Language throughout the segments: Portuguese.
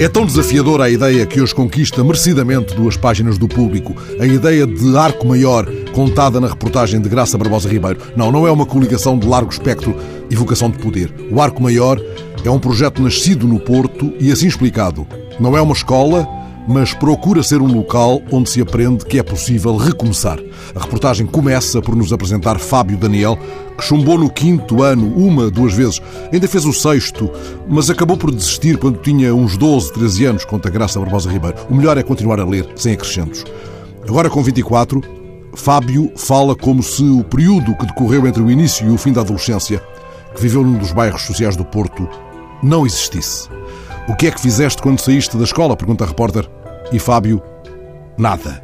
É tão desafiadora a ideia que hoje conquista merecidamente duas páginas do público, a ideia de arco maior contada na reportagem de Graça Barbosa Ribeiro. Não, não é uma coligação de largo espectro e vocação de poder. O arco maior é um projeto nascido no Porto e assim explicado. Não é uma escola, mas procura ser um local onde se aprende que é possível recomeçar. A reportagem começa por nos apresentar Fábio Daniel, que chumbou no quinto ano uma, duas vezes. Ainda fez o sexto, mas acabou por desistir quando tinha uns 12, 13 anos, conta Graça Barbosa Ribeiro. O melhor é continuar a ler, sem acrescentos. Agora com 24, Fábio fala como se o período que decorreu entre o início e o fim da adolescência, que viveu num dos bairros sociais do Porto, não existisse. O que é que fizeste quando saíste da escola? pergunta a repórter. E Fábio, nada.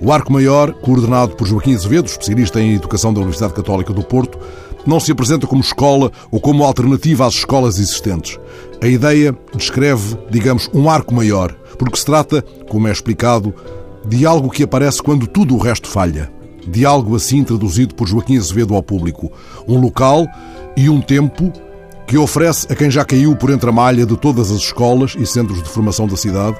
O Arco Maior, coordenado por Joaquim Azevedo, especialista em Educação da Universidade Católica do Porto, não se apresenta como escola ou como alternativa às escolas existentes. A ideia descreve, digamos, um arco maior, porque se trata, como é explicado, de algo que aparece quando tudo o resto falha. De algo assim traduzido por Joaquim Azevedo ao público. Um local e um tempo que oferece a quem já caiu por entre a malha de todas as escolas e centros de formação da cidade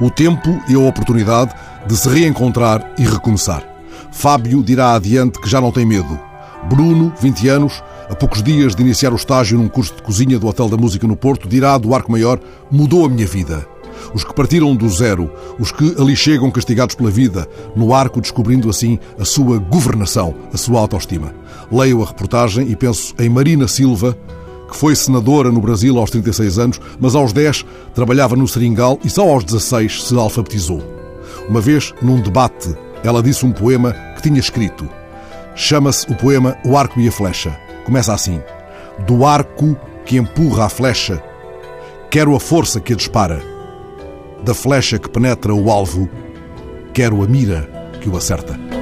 o tempo e a oportunidade de se reencontrar e recomeçar. Fábio dirá adiante que já não tem medo. Bruno, 20 anos, a poucos dias de iniciar o estágio num curso de cozinha do Hotel da Música no Porto, dirá do Arco Maior: mudou a minha vida. Os que partiram do zero, os que ali chegam castigados pela vida, no arco descobrindo assim a sua governação, a sua autoestima. Leio a reportagem e penso em Marina Silva, que foi senadora no Brasil aos 36 anos, mas aos 10 trabalhava no Seringal e só aos 16 se alfabetizou. Uma vez, num debate, ela disse um poema que tinha escrito. Chama-se o poema O Arco e a Flecha. Começa assim: Do arco que empurra a flecha, quero a força que a dispara. Da flecha que penetra o alvo, quero a mira que o acerta.